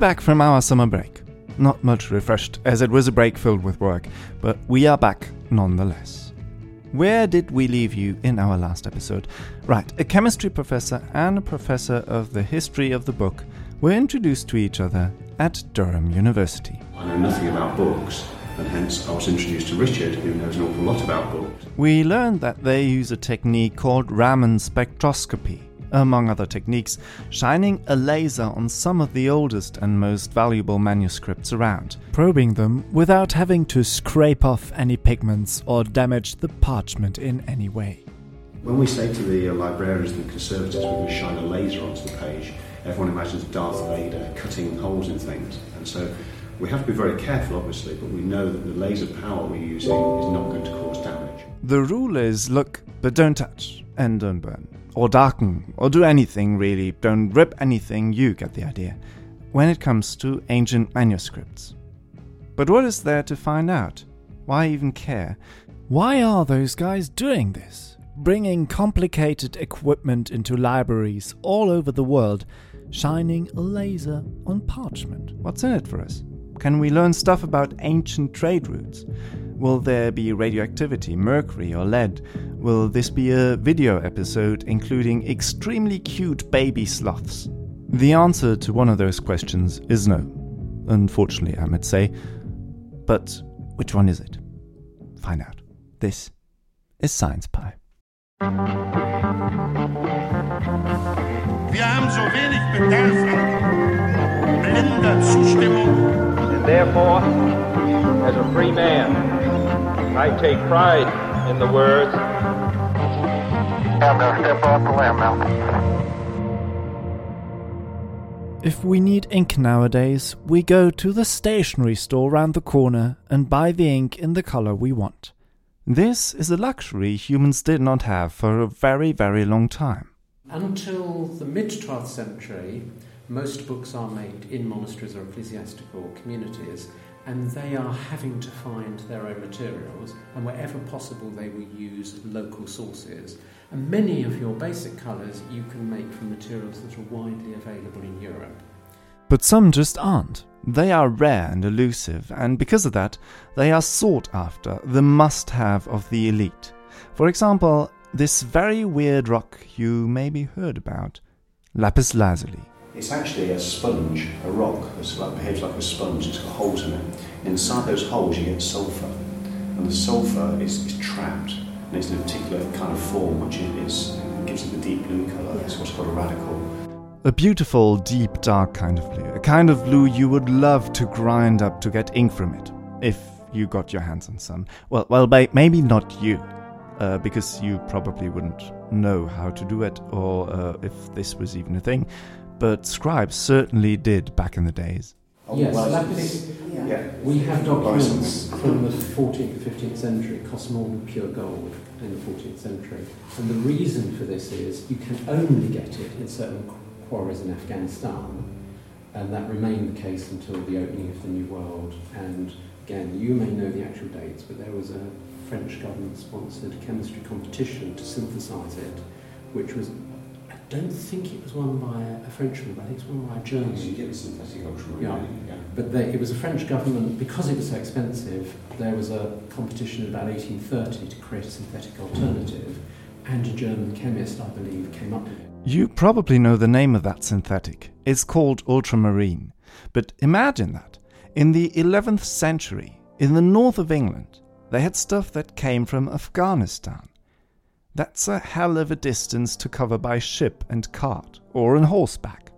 We're back from our summer break. Not much refreshed, as it was a break filled with work, but we are back nonetheless. Where did we leave you in our last episode? Right, a chemistry professor and a professor of the history of the book were introduced to each other at Durham University. I know nothing about books, and hence I was introduced to Richard, who knows an awful lot about books. We learned that they use a technique called Raman spectroscopy, among other techniques, shining a laser on some of the oldest and most valuable manuscripts around, probing them without having to scrape off any pigments or damage the parchment in any way. When we say to the uh, librarians and conservators we're going to shine a laser onto the page, everyone imagines Darth Vader cutting holes in things. And so we have to be very careful, obviously, but we know that the laser power we're using is not going to cause damage. The rule is look, but don't touch, and don't burn, or darken, or do anything really. Don't rip anything, you get the idea, when it comes to ancient manuscripts. But what is there to find out? Why even care? Why are those guys doing this? Bringing complicated equipment into libraries all over the world, shining a laser on parchment. What's in it for us? Can we learn stuff about ancient trade routes? Will there be radioactivity, mercury, or lead? Will this be a video episode including extremely cute baby sloths? The answer to one of those questions is no. Unfortunately, I might say. But which one is it? Find out. This is Science Pie. Wir haben so wenig Bedarf an blinder Zustimmung. And therefore, as a free man, I take pride in the words, If we need ink nowadays, we go to the stationery store round the corner and buy the ink in the color we want. This is a luxury humans did not have for a very, very long time. Until the mid 12th century, most books are made in monasteries or ecclesiastical communities, and they are having to find their own materials, and wherever possible, they will use local sources. And many of your basic colours you can make from materials that are widely available in Europe. But some just aren't. They are rare and elusive, and because of that, they are sought after, the must have of the elite. For example, this very weird rock you maybe heard about lapis lazuli. It's actually a sponge, a rock that like, behaves like a sponge. It's got holes in it. Inside those holes, you get sulfur, and the sulfur is, is trapped, and it's in a particular kind of form, which it is gives it the deep blue colour. It's what's called a radical. A beautiful, deep, dark kind of blue. A kind of blue you would love to grind up to get ink from it, if you got your hands on some. Well, well, maybe not you, uh, because you probably wouldn't know how to do it, or uh, if this was even a thing. But scribes certainly did back in the days. Yes, well, lapis. Yeah. We have documents from the 14th, 15th century, It cost more than pure gold in the 14th century. And the reason for this is you can only get it in certain quarries in Afghanistan, and that remained the case until the opening of the New World. And again, you may know the actual dates, but there was a French government sponsored chemistry competition to synthesize it, which was, I don't think it was won by a, a Frenchman, but I think it was won by a German. So you get the synthetic ultramarine. Yeah. yeah. But they, it was a French government, because it was so expensive, there was a competition in about 1830 to create a synthetic alternative, and a German chemist, I believe, came up with it. You probably know the name of that synthetic. It's called ultramarine. But imagine that. In the 11th century, in the north of England, they had stuff that came from Afghanistan. That's a hell of a distance to cover by ship and cart, or on horseback.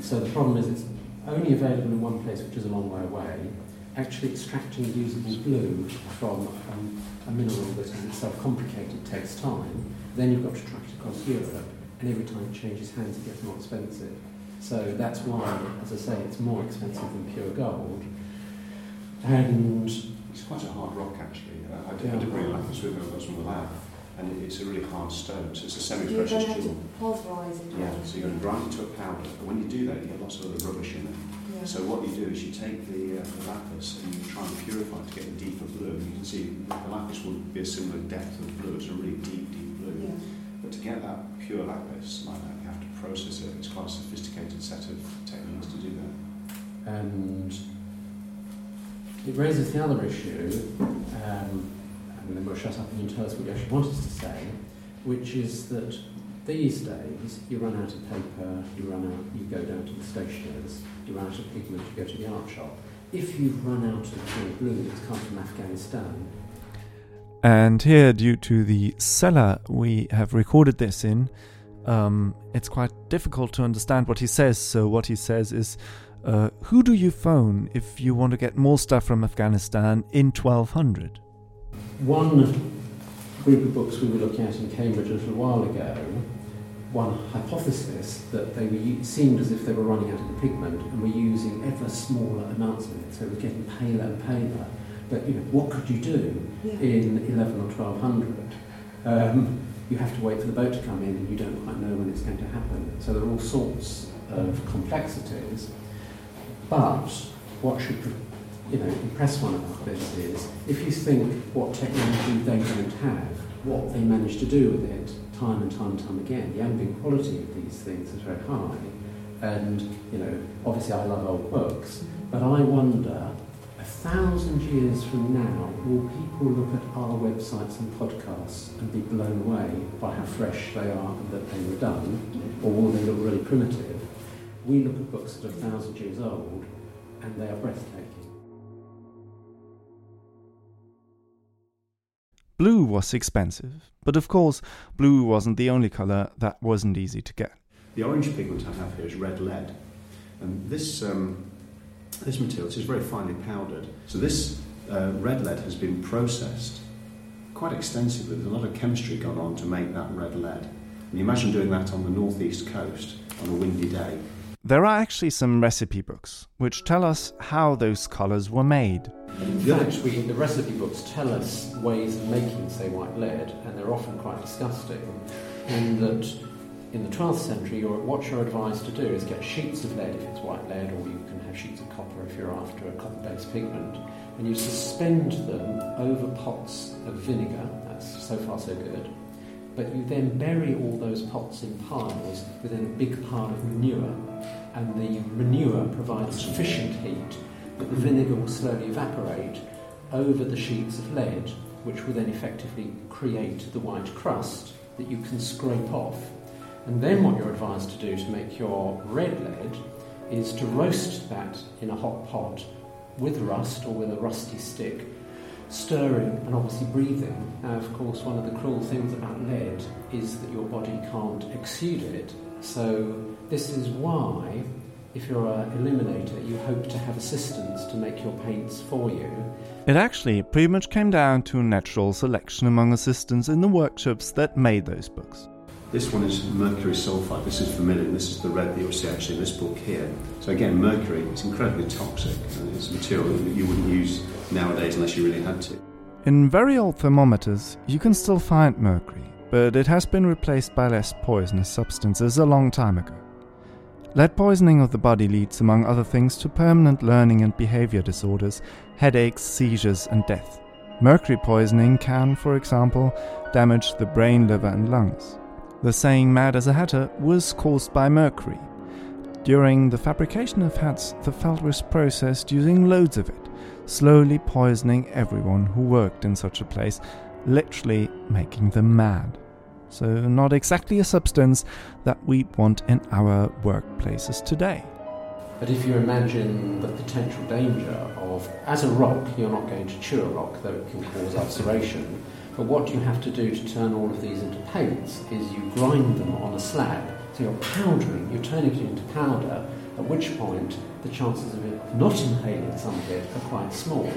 So the problem is it's only available in one place, which is a long way away. Actually extracting usable blue from um, a mineral that is itself complicated takes time. Then you've got to track it across Europe, and every time it changes hands, it gets more expensive. So that's why, as I say, it's more expensive than pure gold. And It's quite a hard rock, actually. Uh, I, did, I Yeah. did bring a lapis with me, I've got some in the lab, and it's a really hard stone, so it's a You're going semi-precious to have jewel. to pulverise it. Yeah, so you're going to grind it to a powder, but when you do that, you get lots of other rubbish in it. Yeah. So what you do is you take the, uh, the lapis and you try and purify it to get a deeper blue. You can see the lapis will be a similar depth of blue, it's a really deep, deep blue. Yeah. But to get that pure lapis like that, you have to process it. It's quite a sophisticated set of techniques to do that. And it raises the other issue, um, and then we'll shut up and you tell us what you actually want us to say, which is that these days you run out of paper, you run out, you go down to the stationers, you run out of pigment, you go to the art shop. If you've run out of the glue that's come from Afghanistan, And here, due to the cellar we have recorded this in, um, it's quite difficult to understand what he says. So, what he says is, uh, Who do you phone if you want to get more stuff from Afghanistan in 1200? One group of books we were looking at in Cambridge a little while ago, one hypothesis that they were seemed as if they were running out of the pigment and were using ever smaller amounts of it, so it was getting paler and paler. But you know, what could you do in 11 or 1200? Um, you have to wait for the boat to come in and you don't quite know when it's going to happen. So there are all sorts of complexities. But what should you know, impress one about this is if you think what technology they don't have, what they manage to do with it time and time and time again, the ambient quality of these things is very high. And, you know, obviously I love old books, but I wonder, a thousand years from now, will people look at our websites and podcasts and be blown away by how fresh they are and that they were done, or will they look really primitive? We look at books that are a thousand years old and they are breathtaking. Blue was expensive, but of course, blue wasn't the only colour that wasn't easy to get. The orange pigment I have here is red lead, and this um, this material is very finely powdered. So this uh, red lead has been processed quite extensively. There's a lot of chemistry gone on to make that red lead. And you imagine doing that on the northeast coast on a windy day. There are actually some recipe books which tell us how those colours were made. In The recipe books tell us ways of making, say, white lead, and they're often quite disgusting. In that, in the 12th century, you're, what you're advised to do is get sheets of lead if it's white lead, or you can have sheets of copper if you're after a copper-based pigment, and you suspend them over pots of vinegar. That's so far so good. But you then bury all those pots in piles within a big pile of manure, and the manure provides sufficient heat that the vinegar will slowly evaporate over the sheets of lead, which will then effectively create the white crust that you can scrape off. And then what you're advised to do to make your red lead is to roast that in a hot pot with rust or with a rusty stick, stirring and obviously breathing. Now, of course, one of the cruel things about lead is that your body can't exude it. So, this is why, if you're an illuminator, you hope to have assistants to make your paints for you. It actually pretty much came down to natural selection among assistants in the workshops that made those books. This one is mercury sulfide. This is vermilion. This is the red that you'll see actually in this book here. So again, mercury is incredibly toxic. and It's a material that you wouldn't use nowadays unless you really had to. In very old thermometers, you can still find mercury, but it has been replaced by less poisonous substances a long time ago. Lead poisoning of the body leads, among other things, to permanent learning and behavior disorders, headaches, seizures, and death. Mercury poisoning can, for example, damage the brain, liver, and lungs. The saying mad as a hatter was caused by mercury. During the fabrication of hats, the felt was processed using loads of it, slowly poisoning everyone who worked in such a place, literally making them mad. So, not exactly a substance that we want in our workplaces today. But if you imagine the potential danger of, as a rock, you're not going to chew a rock, though it can cause ulceration. But what you have to do to turn all of these into paints is you grind them on a slab. So you're powdering, you're turning it into powder, at which point the chances of it not inhaling some of it are quite small.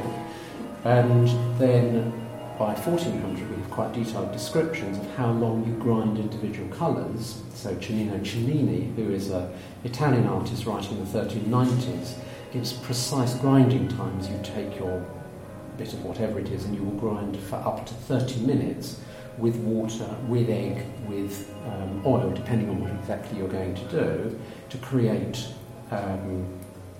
And then by 1400 we have quite detailed descriptions of how long you grind individual colours. So Cennino Cennini, who is an Italian artist writing in the 1390s, gives precise grinding times. You take your bit of whatever it is and you will grind for up to 30 minutes with water, with egg, with um, oil, depending on what exactly you're going to do, to create um,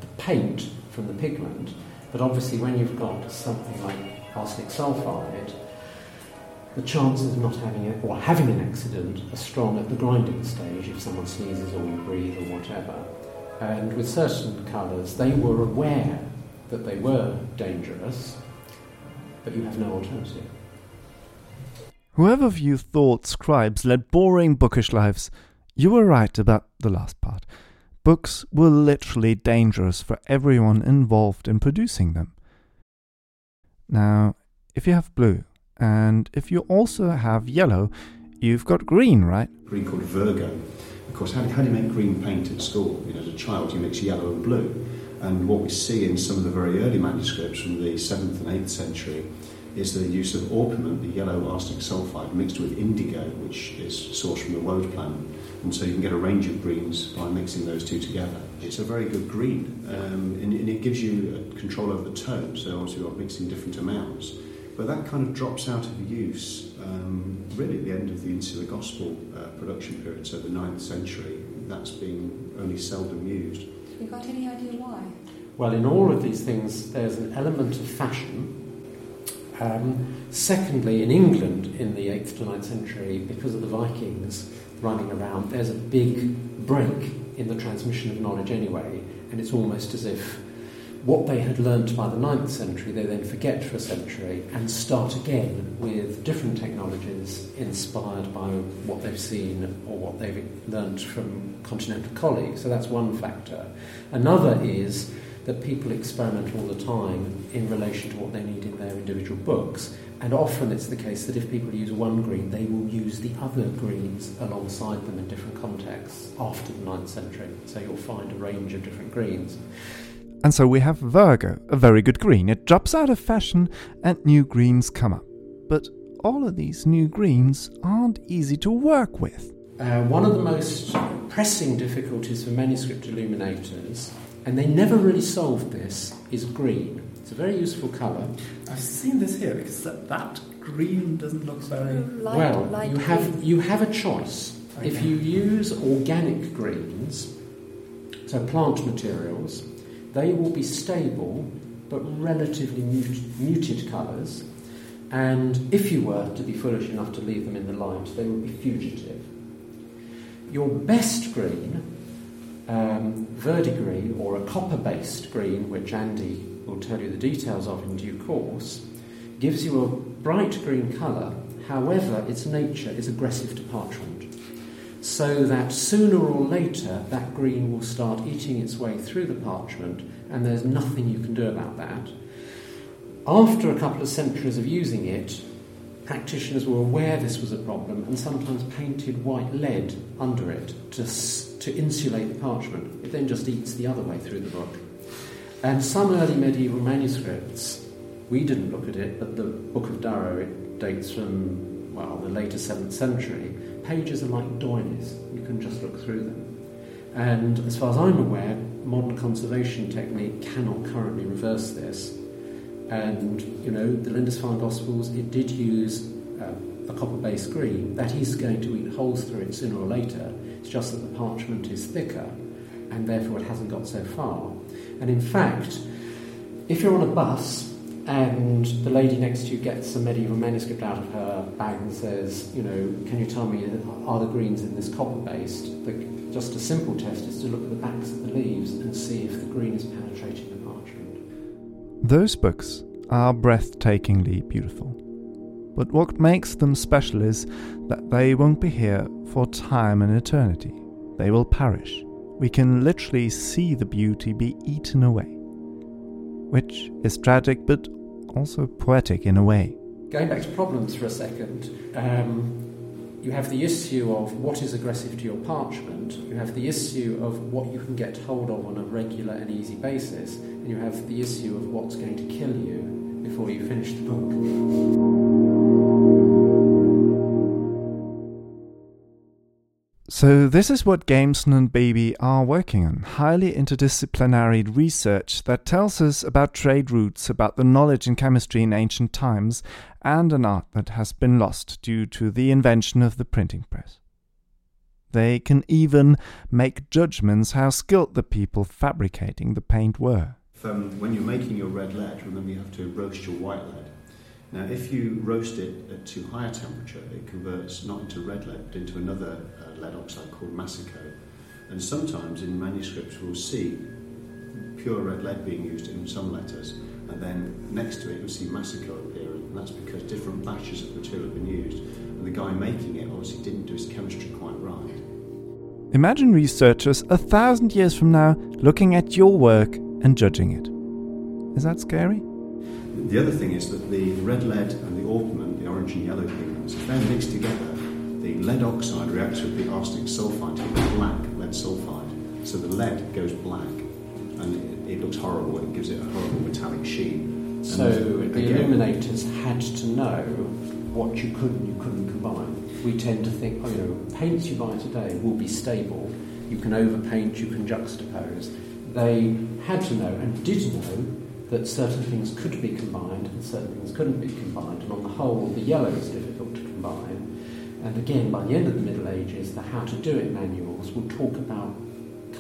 the paint from the pigment. But obviously, when you've got something like arsenic sulfide, the chances of not having it or having an accident are strong at the grinding stage if someone sneezes or you breathe or whatever. And with certain colours, they were aware that they were dangerous, but you have no alternative. Whoever of you thought scribes led boring bookish lives, you were right about the last part. Books were literally dangerous for everyone involved in producing them. Now, if you have blue, and if you also have yellow, you've got green, right? green called vergaut. Of course, how how do you make green paint at school? You know, as a child, you mix yellow and blue. And what we see in some of the very early manuscripts from the 7th and 8th century is the use of orpiment, the yellow arsenic sulfide, mixed with indigo, which is sourced from the woad plant. And so you can get a range of greens by mixing those two together. It's a very good green, um, and, and it gives you a control over the tone, so obviously you're mixing different amounts. But that kind of drops out of use um, really at the end of the Insular Gospel uh, production period, so the 9th century. That's being only seldom used. You got any idea why? Well, in all of these things, there's an element of fashion. Um, secondly, in England in the 8th to 9th century, because of the Vikings running around, there's a big break in the transmission of knowledge anyway, and it's almost as if what they had learnt by the 9th century they then forget for a century and start again with different technologies inspired by what they've seen or what they've learnt from continental colleagues. So that's one factor. Another is that people experiment all the time in relation to what they need in their individual books. And often it's the case that if people use one green, they will use the other greens alongside them in different contexts after the 9th century. So you'll find a range of different greens. And so we have vergaut, a very good green. It drops out of fashion and new greens come up. But all of these new greens aren't easy to work with. Uh, one of the most pressing difficulties for manuscript illuminators, and they never really solved this, is green. It's a very useful colour. I've seen this here because that, that green doesn't look very. Mm, light, well, light you have green. you have a choice. If you use organic greens, so plant materials, they will be stable but relatively mut- muted colours. And if you were to be foolish enough to leave them in the light, they would be fugitive. Your best green, um, verdigris or a copper based green, which Andy will tell you the details of in due course, gives you a bright green colour, however, its nature is aggressive to parchment. So that sooner or later that green will start eating its way through the parchment, and there's nothing you can do about that. After a couple of centuries of using it, practitioners were aware this was a problem and sometimes painted white lead under it to, to insulate the parchment. It then just eats the other way through the book. And some early medieval manuscripts, we didn't look at it, but the Book of Durrow, it dates from, well, the later 7th century. Pages are like doilies, you can just look through them. And as far as I'm aware, modern conservation technique cannot currently reverse this. And, you know, the Lindisfarne Gospels, it did use uh, a copper based green. That is going to eat holes through it sooner or later. It's just that the parchment is thicker and therefore it hasn't got so far. And in fact, if you're on a bus and the lady next to you gets a medieval manuscript out of her bag and says, you know, can you tell me, are the greens in this copper based? Just a simple test is to look at the backs of the leaves and see if the green is penetrating the parchment. Those books are breathtakingly beautiful. But what makes them special is that they won't be here for time and eternity. They will perish. We can literally see the beauty be eaten away. Which is tragic but also poetic in a way. Going back to problems for a second, um, you have the issue of what is aggressive to your parchment, you have the issue of what you can get hold of on a regular and easy basis, and you have the issue of what's going to kill you before you finish the book. So, this is what Gameson and Beeby are working on highly interdisciplinary research that tells us about trade routes, about the knowledge in chemistry in ancient times, and an art that has been lost due to the invention of the printing press. They can even make judgments how skilled the people fabricating the paint were. Um, when you're making your red lead, remember you have to roast your white lead. Now, if you roast it at too high a temperature, it converts not into red lead, but into another uh, lead oxide called massicot. And sometimes in manuscripts, we'll see pure red lead being used in some letters, and then next to it you'll see massicot appearing, and that's because different batches of material have been used, and the guy making it obviously didn't do his chemistry quite right. Imagine researchers a thousand years from now looking at your work and judging it. Is that scary? The other thing is that the red lead and the orpiment, the orange and yellow pigments, if they're mixed together, the lead oxide reacts with the arsenic sulfide to get black lead sulfide. So the lead goes black and it, it looks horrible, it gives it a horrible metallic sheen. So And the again- illuminators had to know what you could and you couldn't combine. We tend to think, oh, you know, paints you buy today will be stable. You can overpaint, you can juxtapose. They had to know and did know that certain things could be combined and certain things couldn't be combined. And on the whole, the yellow is difficult to combine. And again, by the end of the Middle Ages, the how to do it manuals will talk about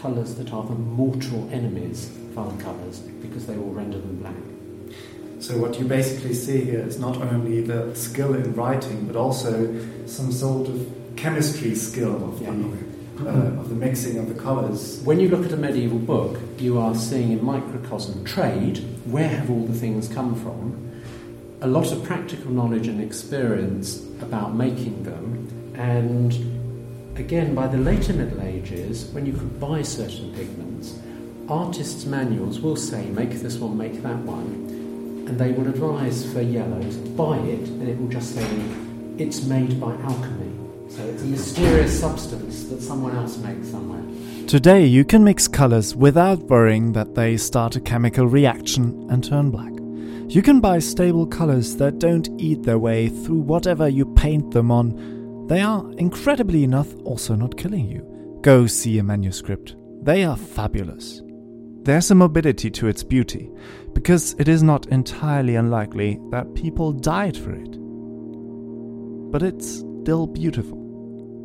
colours that are the mortal enemies of other colours because they will render them black. So what you basically see here is not only the skill in writing, but also some sort of chemistry skill of, Yeah. the, uh, of the mixing of the colours. When you look at a medieval book, you are seeing in microcosm trade, where have all the things come from, a lot of practical knowledge and experience about making them, and again, by the later Middle Ages, when you could buy certain pigments, artists' manuals will say, make this one, make that one, and they will advise for yellows, buy it, and it will just say, it's made by alchemy. So it's a mysterious substance that someone else makes somewhere. Today, you can mix colors without worrying that they start a chemical reaction and turn black. You can buy stable colors that don't eat their way through whatever you paint them on. They are, incredibly enough, also not killing you. Go see a manuscript. They are fabulous. There's a morbidity to its beauty, because it is not entirely unlikely that people died for it. But it's still beautiful.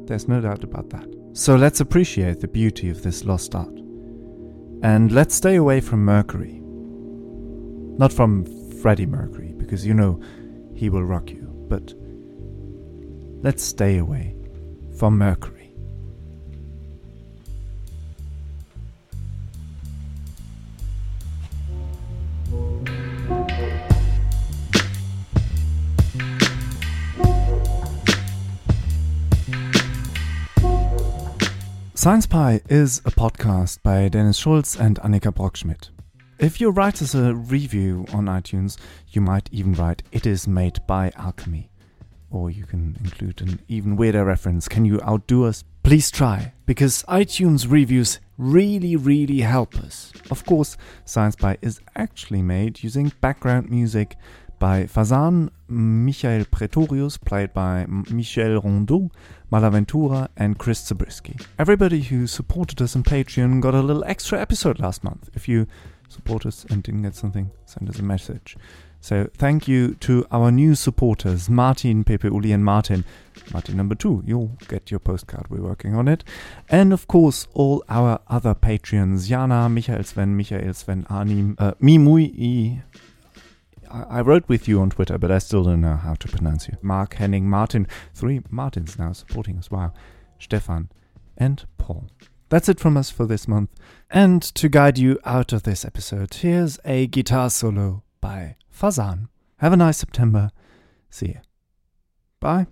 There's no doubt about that. So let's appreciate the beauty of this lost art. And let's stay away from Mercury. Not from Freddie Mercury, because you know he will rock you, but let's stay away from Mercury. Science Pie is a podcast by Dennis Schulz and Annika Brockschmidt. If you write us a review on iTunes, you might even write, It is made by Alchemy. Or you can include an even weirder reference, Can you outdo us? Please try, because iTunes reviews really, really help us. Of course, Science Pie is actually made using background music by Fazan, Michael Praetorius, played by Michel Rondeau, Malaventura, and Chris Zabriskie. Everybody who supported us on Patreon got a little extra episode last month. If you support us and didn't get something, send us a message. So thank you to our new supporters, Martin, Pepe, Uli, and Martin. Martin number two, you'll get your postcard. We're working on it. And of course, all our other Patreons, Jana, Michael Sven, Michael Sven, Arnim, uh, Mimui, I wrote with you on Twitter, but I still don't know how to pronounce you. Mark, Henning, Martin, three Martins now supporting us. Wow. Stefan and Paul. That's it from us for this month. And to guide you out of this episode, here's a guitar solo by Fazan. Have a nice September. See you. Bye.